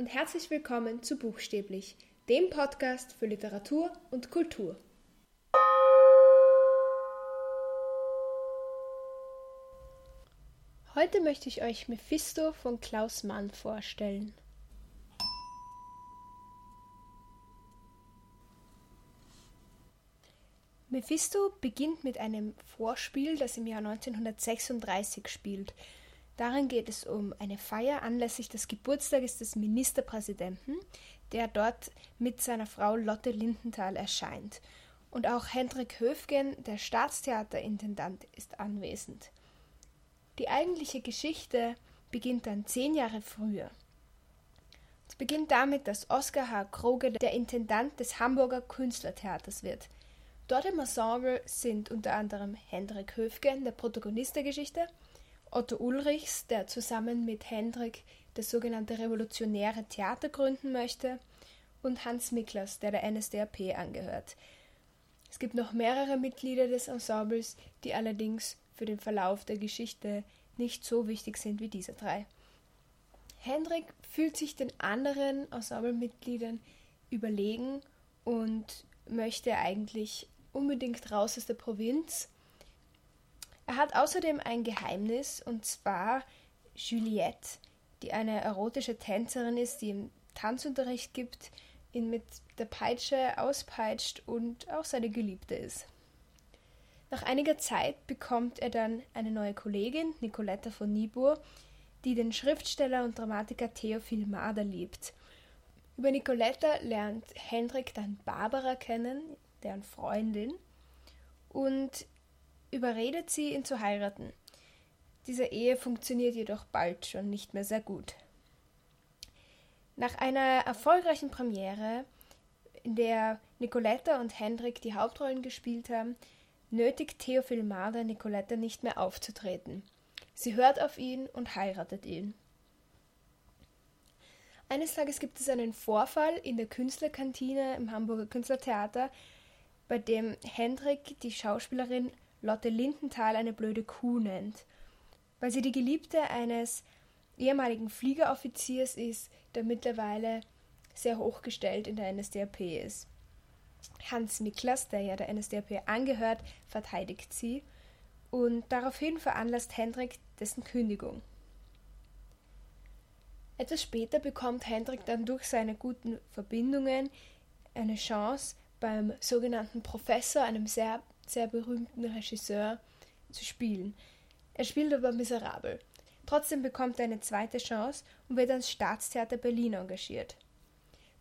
und herzlich willkommen zu Buchstäblich, dem Podcast für Literatur und Kultur. Heute möchte ich euch Mephisto von Klaus Mann vorstellen. Mephisto beginnt mit einem Vorspiel, das im Jahr 1936 spielt. Darin geht es um eine Feier anlässlich des Geburtstages des Ministerpräsidenten, der dort mit seiner Frau Lotte Lindenthal erscheint. Und auch Hendrik Höfgen, der Staatstheaterintendant, ist anwesend. Die eigentliche Geschichte beginnt dann zehn Jahre früher. Es beginnt damit, dass Oskar H. Kroge der Intendant des Hamburger Künstlertheaters wird – Dort im Ensemble sind unter anderem Hendrik Höfgen, der Protagonist der Geschichte, Otto Ulrichs, der zusammen mit Hendrik das sogenannte Revolutionäre Theater gründen möchte, und Hans Miklas, der der NSDAP angehört. Es gibt noch mehrere Mitglieder des Ensembles, die allerdings für den Verlauf der Geschichte nicht so wichtig sind wie diese drei. Hendrik fühlt sich den anderen Ensemblemitgliedern überlegen und möchte eigentlich unbedingt raus aus der Provinz. Er hat außerdem ein Geheimnis, und zwar Juliette, die eine erotische Tänzerin ist, die ihm Tanzunterricht gibt, ihn mit der Peitsche auspeitscht und auch seine Geliebte ist. Nach einiger Zeit bekommt er dann eine neue Kollegin, Nicoletta von Niebuhr, die den Schriftsteller und Dramatiker Theophil Mader liebt. Über Nicoletta lernt Hendrik dann Barbara kennen, deren Freundin, und überredet sie, ihn zu heiraten. Diese Ehe funktioniert jedoch bald schon nicht mehr sehr gut. Nach einer erfolgreichen Premiere, in der Nicoletta und Hendrik die Hauptrollen gespielt haben, nötigt Theophil Marder Nicoletta nicht mehr aufzutreten. Sie hört auf ihn und heiratet ihn. Eines Tages gibt es einen Vorfall in der Künstlerkantine im Hamburger Künstlertheater, bei dem Hendrik die Schauspielerin Lotte Lindenthal eine blöde Kuh nennt, weil sie die Geliebte eines ehemaligen Fliegeroffiziers ist, der mittlerweile sehr hochgestellt in der NSDAP ist. Hans Miklas, der ja der NSDAP angehört, verteidigt sie und daraufhin veranlasst Hendrik dessen Kündigung. Etwas später bekommt Hendrik dann durch seine guten Verbindungen eine Chance, beim sogenannten Professor, einem sehr, sehr berühmten Regisseur, zu spielen. Er spielt aber miserabel. Trotzdem bekommt er eine zweite Chance und wird ans Staatstheater Berlin engagiert.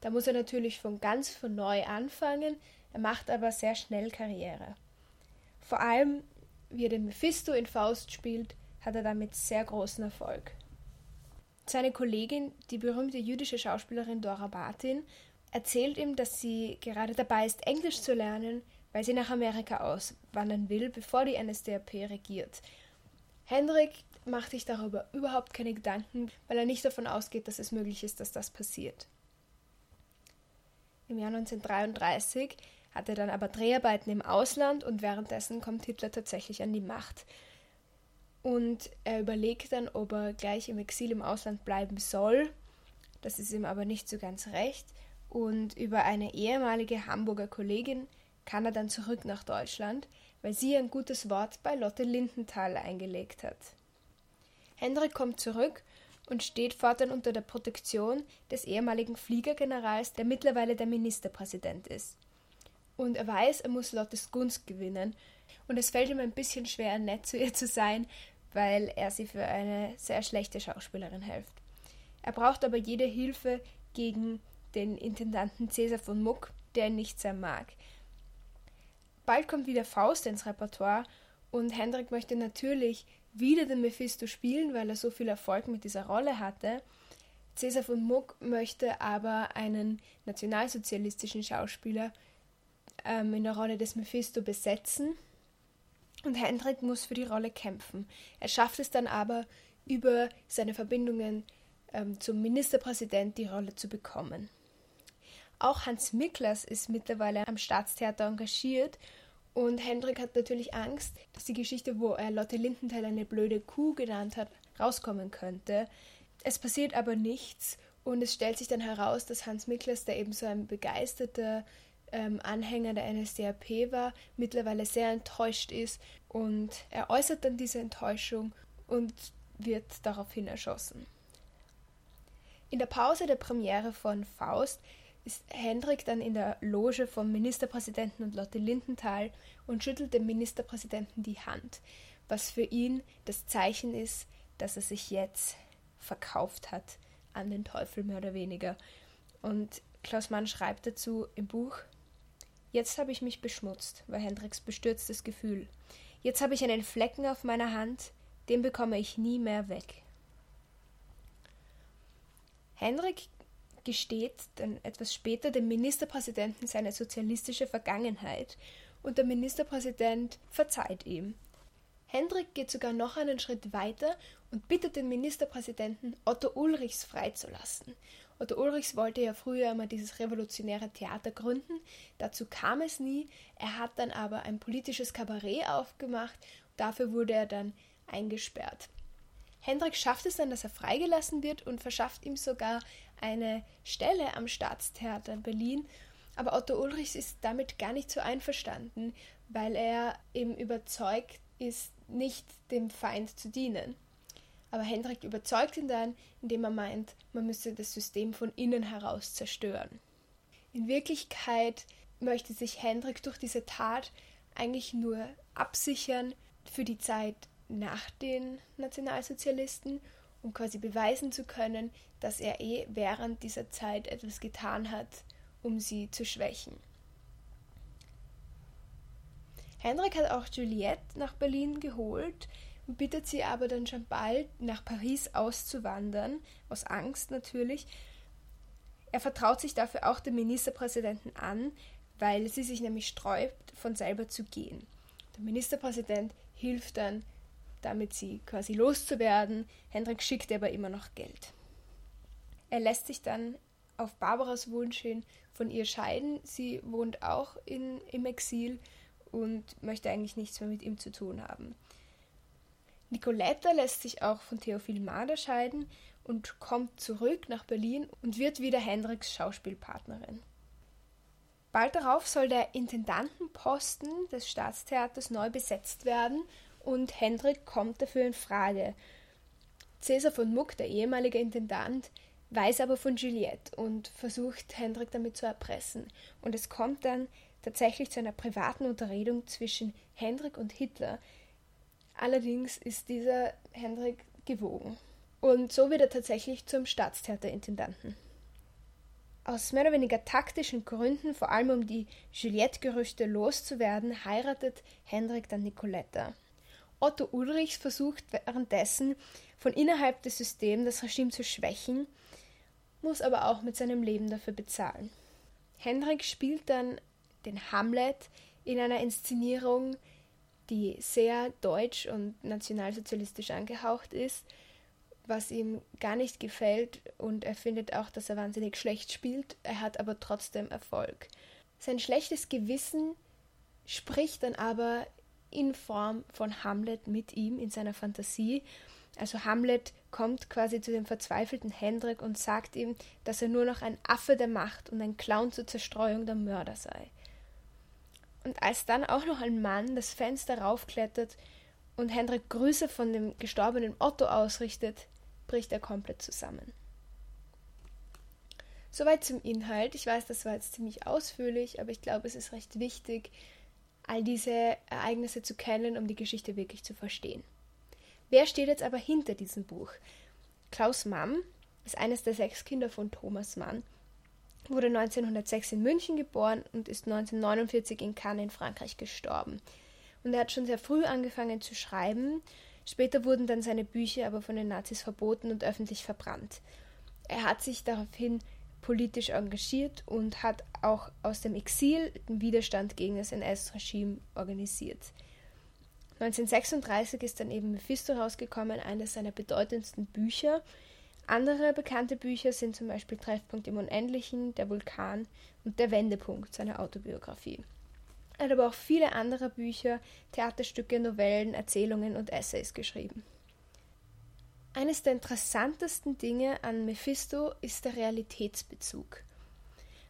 Da muss er natürlich von ganz von neu anfangen, er macht aber sehr schnell Karriere. Vor allem, wie er den Mephisto in Faust spielt, hat er damit sehr großen Erfolg. Seine Kollegin, die berühmte jüdische Schauspielerin Dora Bartin, erzählt ihm, dass sie gerade dabei ist, Englisch zu lernen, weil sie nach Amerika auswandern will, bevor die NSDAP regiert. Hendrik macht sich darüber überhaupt keine Gedanken, weil er nicht davon ausgeht, dass es möglich ist, dass das passiert. Im Jahr 1933 hat er dann aber Dreharbeiten im Ausland und währenddessen kommt Hitler tatsächlich an die Macht. Und er überlegt dann, ob er gleich im Exil im Ausland bleiben soll. Das ist ihm aber nicht so ganz recht und über eine ehemalige Hamburger Kollegin kann er dann zurück nach Deutschland, weil sie ein gutes Wort bei Lotte Lindenthal eingelegt hat. Hendrik kommt zurück und steht fortan unter der Protektion des ehemaligen Fliegergenerals, der mittlerweile der Ministerpräsident ist. Und er weiß, er muss Lottes Gunst gewinnen, und es fällt ihm ein bisschen schwer, nett zu ihr zu sein, weil er sie für eine sehr schlechte Schauspielerin hält. Er braucht aber jede Hilfe gegen den Intendanten Cäsar von Muck, der ihn nicht sehr mag. Bald kommt wieder Faust ins Repertoire und Hendrik möchte natürlich wieder den Mephisto spielen, weil er so viel Erfolg mit dieser Rolle hatte. Cäsar von Muck möchte aber einen nationalsozialistischen Schauspieler ähm, in der Rolle des Mephisto besetzen und Hendrik muss für die Rolle kämpfen. Er schafft es dann aber über seine Verbindungen ähm, zum Ministerpräsident die Rolle zu bekommen. Auch Hans Miklas ist mittlerweile am Staatstheater engagiert und Hendrik hat natürlich Angst, dass die Geschichte, wo er Lotte Lindenthal eine blöde Kuh genannt hat, rauskommen könnte. Es passiert aber nichts Und es stellt sich dann heraus, dass Hans Miklas, der eben so ein begeisterter ähm, Anhänger der NSDAP war, mittlerweile sehr enttäuscht ist und er äußert dann diese Enttäuschung und wird daraufhin erschossen. In der Pause der Premiere von Faust ist Hendrik dann in der Loge vom Ministerpräsidenten und Lotte Lindenthal und schüttelt dem Ministerpräsidenten die Hand, was für ihn das Zeichen ist, dass er sich jetzt verkauft hat an den Teufel mehr oder weniger. Und Klaus Mann schreibt dazu im Buch Jetzt habe ich mich beschmutzt, war Hendriks bestürztes Gefühl. Jetzt habe ich einen Flecken auf meiner Hand, den bekomme ich nie mehr weg. Hendrik gesteht dann etwas später dem Ministerpräsidenten seine sozialistische Vergangenheit und der Ministerpräsident verzeiht ihm. Hendrik geht sogar noch einen Schritt weiter und bittet den Ministerpräsidenten, Otto Ulrichs freizulassen. Otto Ulrichs wollte ja früher immer dieses revolutionäre Theater gründen. Dazu kam es nie. Er hat dann aber ein politisches Kabarett aufgemacht. Dafür wurde er dann eingesperrt. Hendrik schafft es dann, dass er freigelassen wird und verschafft ihm sogar eine Stelle am Staatstheater in Berlin. Aber Otto Ulrichs ist damit gar nicht so einverstanden, weil er eben überzeugt ist, nicht dem Feind zu dienen. Aber Hendrik überzeugt ihn dann, indem er meint, man müsse das System von innen heraus zerstören. In Wirklichkeit möchte sich Hendrik durch diese Tat eigentlich nur absichern für die Zeit nach den Nationalsozialisten, um quasi beweisen zu können, dass er eh während dieser Zeit etwas getan hat, um sie zu schwächen. Hendrik hat auch Juliette nach Berlin geholt, bittet sie aber dann schon bald, nach Paris auszuwandern, aus Angst natürlich. Er vertraut sich dafür auch dem Ministerpräsidenten an, weil sie sich nämlich sträubt, von selber zu gehen. Der Ministerpräsident hilft dann, damit sie quasi loszuwerden. Hendrik schickt aber immer noch Geld. Er lässt sich dann auf Barbaras Wunsch hin von ihr scheiden. Sie wohnt auch in, im Exil und möchte eigentlich nichts mehr mit ihm zu tun haben. Nicoletta lässt sich auch von Theophil Mader scheiden und kommt zurück nach Berlin und wird wieder Hendriks Schauspielpartnerin. Bald darauf soll der Intendantenposten des Staatstheaters neu besetzt werden und Hendrik kommt dafür in Frage. Cäsar von Muck, der ehemalige Intendant, weiß aber von Juliette und versucht Hendrik damit zu erpressen. Und es kommt dann tatsächlich zu einer privaten Unterredung zwischen Hendrik und Hitler, Allerdings ist dieser Hendrik gewogen. Und so wird er tatsächlich zum Staatstheaterintendanten. Aus mehr oder weniger taktischen Gründen, vor allem um die Juliette-Gerüchte loszuwerden, heiratet Hendrik dann Nicoletta. Otto Ulrichs versucht währenddessen von innerhalb des Systems das Regime zu schwächen, muss aber auch mit seinem Leben dafür bezahlen. Hendrik spielt dann den Hamlet in einer Inszenierung, die sehr deutsch und nationalsozialistisch angehaucht ist, was ihm gar nicht gefällt und er findet auch, dass er wahnsinnig schlecht spielt, er hat aber trotzdem Erfolg. Sein schlechtes Gewissen spricht dann aber in Form von Hamlet mit ihm in seiner Fantasie. Also Hamlet kommt quasi zu dem verzweifelten Hendrik und sagt ihm, dass er nur noch ein Affe der Macht und ein Clown zur Zerstreuung der Mörder sei. Und als dann auch noch ein Mann das Fenster raufklettert und Hendrik Grüße von dem gestorbenen Otto ausrichtet, bricht er komplett zusammen. Soweit zum Inhalt. Ich weiß, das war jetzt ziemlich ausführlich, aber ich glaube, es ist recht wichtig, all diese Ereignisse zu kennen, um die Geschichte wirklich zu verstehen. Wer steht jetzt aber hinter diesem Buch? Klaus Mamm ist eines der sechs Kinder von Thomas Mann wurde 1906 in München geboren und ist 1949 in Cannes in Frankreich gestorben. Und er hat schon sehr früh angefangen zu schreiben. Später wurden dann seine Bücher aber von den Nazis verboten und öffentlich verbrannt. Er hat sich daraufhin politisch engagiert und hat auch aus dem Exil den Widerstand gegen das NS-Regime organisiert. 1936 ist dann eben Mephisto rausgekommen, eines seiner bedeutendsten Bücher, andere bekannte Bücher sind zum Beispiel Treffpunkt im Unendlichen, Der Vulkan und Der Wendepunkt, seine Autobiografie. Er hat aber auch viele andere Bücher, Theaterstücke, Novellen, Erzählungen und Essays geschrieben. Eines der interessantesten Dinge an Mephisto ist der Realitätsbezug.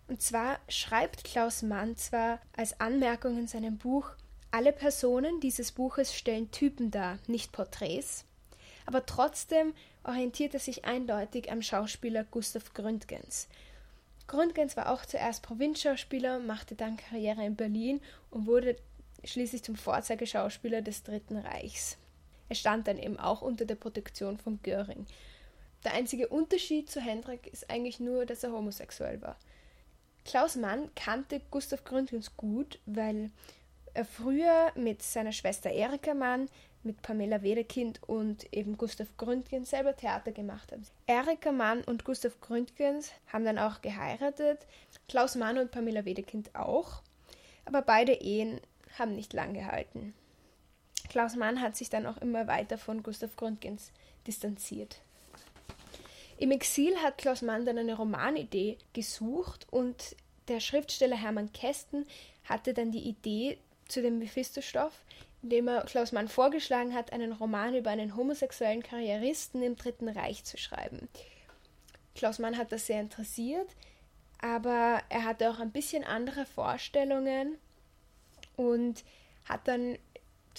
Und zwar schreibt Klaus Mann zwar als Anmerkung in seinem Buch, alle Personen dieses Buches stellen Typen dar, nicht Porträts, aber trotzdem orientiert er sich eindeutig am Schauspieler Gustav Gründgens. Gründgens war auch zuerst Provinzschauspieler, machte dann Karriere in Berlin und wurde schließlich zum Vorzeigeschauspieler des Dritten Reichs. Er stand dann eben auch unter der Protektion von Göring. Der einzige Unterschied zu Hendrik ist eigentlich nur, dass er homosexuell war. Klaus Mann kannte Gustav Gründgens gut, weil er früher mit seiner Schwester Erika Mann, mit Pamela Wedekind und eben Gustav Gründgens selber Theater gemacht hat. Erika Mann und Gustav Gründgens haben dann auch geheiratet, Klaus Mann und Pamela Wedekind auch, aber beide Ehen haben nicht lang gehalten. Klaus Mann hat sich dann auch immer weiter von Gustav Gründgens distanziert. Im Exil hat Klaus Mann dann eine Romanidee gesucht und der Schriftsteller Hermann Kästen hatte dann die Idee zu dem Mephisto-Stoff, indem er Klaus Mann vorgeschlagen hat, einen Roman über einen homosexuellen Karrieristen im Dritten Reich zu schreiben. Klaus Mann hat das sehr interessiert, aber er hatte auch ein bisschen andere Vorstellungen und hat dann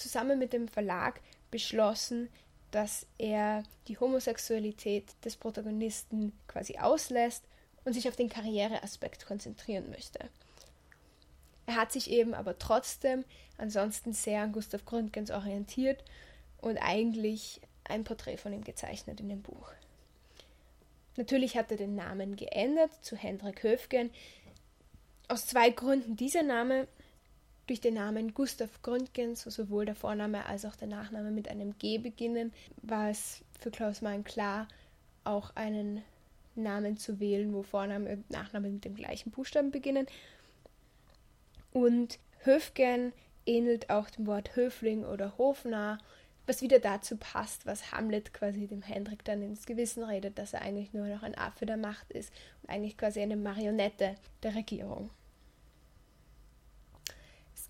zusammen mit dem Verlag beschlossen, dass er die Homosexualität des Protagonisten quasi auslässt und sich auf den Karriereaspekt konzentrieren möchte. Er hat sich eben aber trotzdem ansonsten sehr an Gustav Gründgens orientiert und eigentlich ein Porträt von ihm gezeichnet in dem Buch. Natürlich hat er den Namen geändert zu Hendrik Höfgen. Aus zwei Gründen dieser Name durch den Namen Gustav Gründgens, sowohl der Vorname als auch der Nachname mit einem G beginnen, war es für Klaus Mann klar, auch einen Namen zu wählen, wo Vorname und Nachname mit dem gleichen Buchstaben beginnen. Und Höfgen ähnelt auch dem Wort Höfling oder Hofnarr, was wieder dazu passt, was Hamlet quasi dem Hendrik dann ins Gewissen redet, dass er eigentlich nur noch ein Affe der Macht ist und eigentlich quasi eine Marionette der Regierung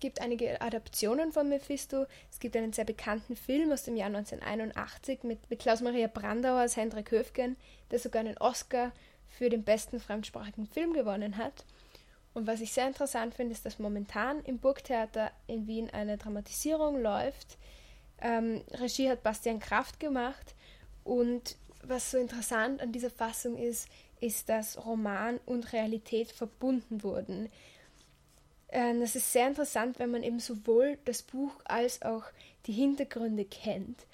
gibt einige Adaptionen von Mephisto. Es gibt einen sehr bekannten Film aus dem Jahr 1981 mit, mit Klaus-Maria Brandauer als Hendrik Höfgen, der sogar einen Oscar für den besten fremdsprachigen Film gewonnen hat. Und was ich sehr interessant finde, ist, dass momentan im Burgtheater in Wien eine Dramatisierung läuft. Ähm, Regie hat Bastian Kraft gemacht. Und was so interessant an dieser Fassung ist, ist, dass Roman und Realität verbunden wurden. Ähm, das ist sehr interessant, wenn man eben sowohl das Buch als auch die Hintergründe kennt.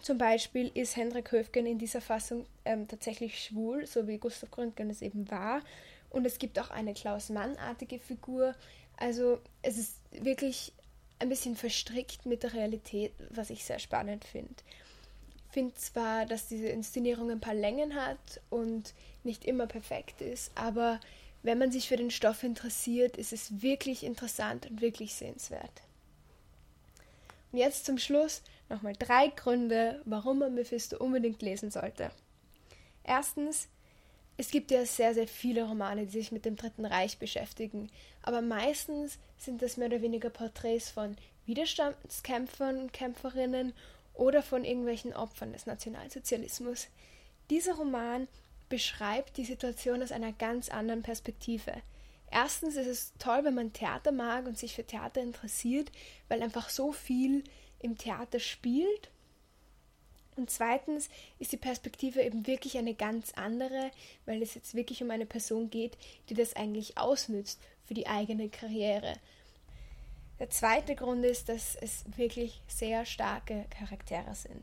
Zum Beispiel ist Hendrik Höfgen in dieser Fassung ähm, tatsächlich schwul, so wie Gustav Gründgen es eben war. Und es gibt auch eine Klaus Mann-artige Figur. Also es ist wirklich ein bisschen verstrickt mit der Realität, was ich sehr spannend finde. Ich finde zwar, dass diese Inszenierung ein paar Längen hat und nicht immer perfekt ist, aber wenn man sich für den Stoff interessiert, ist es wirklich interessant und wirklich sehenswert. Und jetzt zum Schluss nochmal drei Gründe, warum man Mephisto unbedingt lesen sollte. Erstens, es gibt ja sehr, sehr viele Romane, die sich mit dem Dritten Reich beschäftigen, aber meistens sind das mehr oder weniger Porträts von Widerstandskämpfern und Kämpferinnen oder von irgendwelchen Opfern des Nationalsozialismus. Dieser Roman beschreibt die Situation aus einer ganz anderen Perspektive. Erstens ist es toll, wenn man Theater mag und sich für Theater interessiert, weil einfach so viel im Theater spielt. Und zweitens ist die Perspektive eben wirklich eine ganz andere, weil es jetzt wirklich um eine Person geht, die das eigentlich ausnützt für die eigene Karriere. Der zweite Grund ist, dass es wirklich sehr starke Charaktere sind.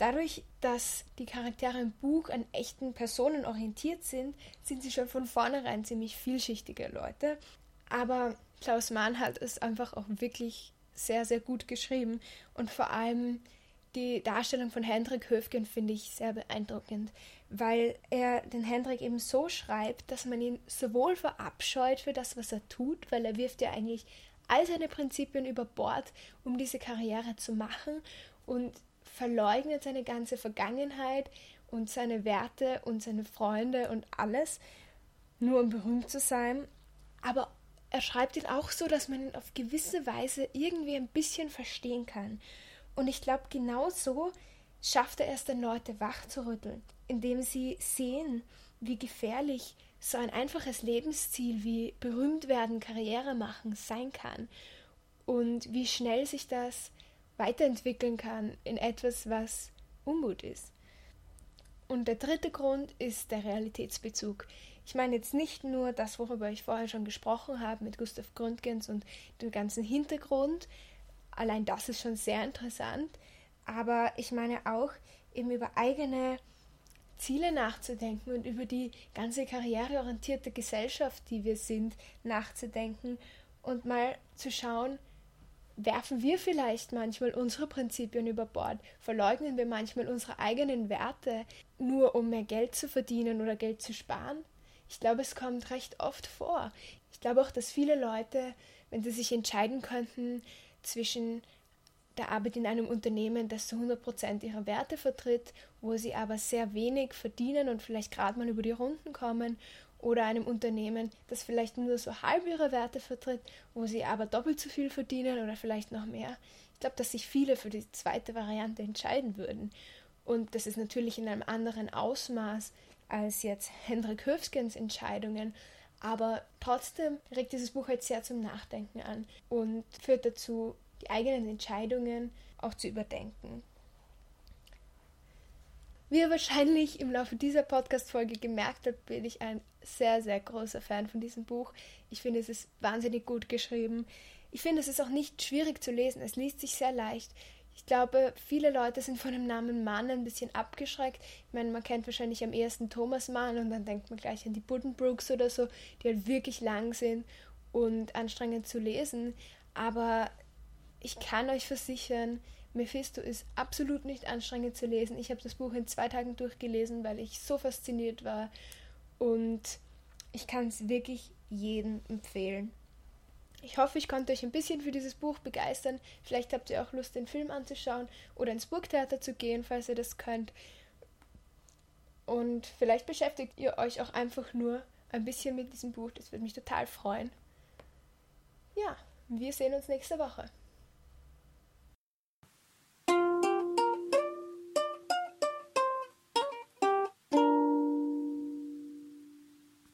Dadurch, dass die Charaktere im Buch an echten Personen orientiert sind, sind sie schon von vornherein ziemlich vielschichtige Leute. Aber Klaus Mann hat es einfach auch wirklich sehr, sehr gut geschrieben. Und vor allem die Darstellung von Hendrik Höfgen finde ich sehr beeindruckend, weil er den Hendrik eben so schreibt, dass man ihn sowohl verabscheut für das, was er tut, weil er wirft ja eigentlich all seine Prinzipien über Bord, um diese Karriere zu machen und verleugnet seine ganze Vergangenheit und seine Werte und seine Freunde und alles, nur um berühmt zu sein. Aber er schreibt ihn auch so, dass man ihn auf gewisse Weise irgendwie ein bisschen verstehen kann. Und ich glaube, genau so schafft er erst dann Leute wachzurütteln, indem sie sehen, wie gefährlich so ein einfaches Lebensziel wie berühmt werden, Karriere machen sein kann und wie schnell sich das weiterentwickeln kann in etwas, was Unmut ist. Und der dritte Grund ist der Realitätsbezug. Ich meine jetzt nicht nur das, worüber ich vorher schon gesprochen habe mit Gustav Gründgens und dem ganzen Hintergrund, allein das ist schon sehr interessant, aber ich meine auch eben über eigene Ziele nachzudenken und über die ganze karriereorientierte Gesellschaft, die wir sind, nachzudenken und mal zu schauen, werfen wir vielleicht manchmal unsere Prinzipien über Bord, verleugnen wir manchmal unsere eigenen Werte, nur um mehr Geld zu verdienen oder Geld zu sparen? Ich glaube, es kommt recht oft vor. Ich glaube auch, dass viele Leute, wenn sie sich entscheiden könnten zwischen der Arbeit in einem Unternehmen, das zu 100% ihre Werte vertritt, wo sie aber sehr wenig verdienen und vielleicht gerade mal über die Runden kommen, oder einem Unternehmen, das vielleicht nur so halb ihre Werte vertritt, wo sie aber doppelt so viel verdienen oder vielleicht noch mehr. Ich glaube, dass sich viele für die zweite Variante entscheiden würden. Und das ist natürlich in einem anderen Ausmaß als jetzt Hendrik Höfskens Entscheidungen, aber trotzdem regt dieses Buch halt sehr zum Nachdenken an und führt dazu, die eigenen Entscheidungen auch zu überdenken. Wie ihr wahrscheinlich im Laufe dieser Podcast-Folge gemerkt habt, bin ich ein sehr, sehr großer Fan von diesem Buch. Ich finde, es ist wahnsinnig gut geschrieben. Ich finde, es ist auch nicht schwierig zu lesen. Es liest sich sehr leicht. Ich glaube, viele Leute sind von dem Namen Mann ein bisschen abgeschreckt. Ich meine, man kennt wahrscheinlich am ehesten Thomas Mann und dann denkt man gleich an die Buddenbrooks oder so, die halt wirklich lang sind und anstrengend zu lesen. Aber ich kann euch versichern, Mephisto ist absolut nicht anstrengend zu lesen. Ich habe das Buch in zwei Tagen durchgelesen, weil ich so fasziniert war. Und ich kann es wirklich jedem empfehlen. Ich hoffe, ich konnte euch ein bisschen für dieses Buch begeistern. Vielleicht habt ihr auch Lust, den Film anzuschauen oder ins Burgtheater zu gehen, falls ihr das könnt. Und vielleicht beschäftigt ihr euch auch einfach nur ein bisschen mit diesem Buch. Das würde mich total freuen. Ja, wir sehen uns nächste Woche.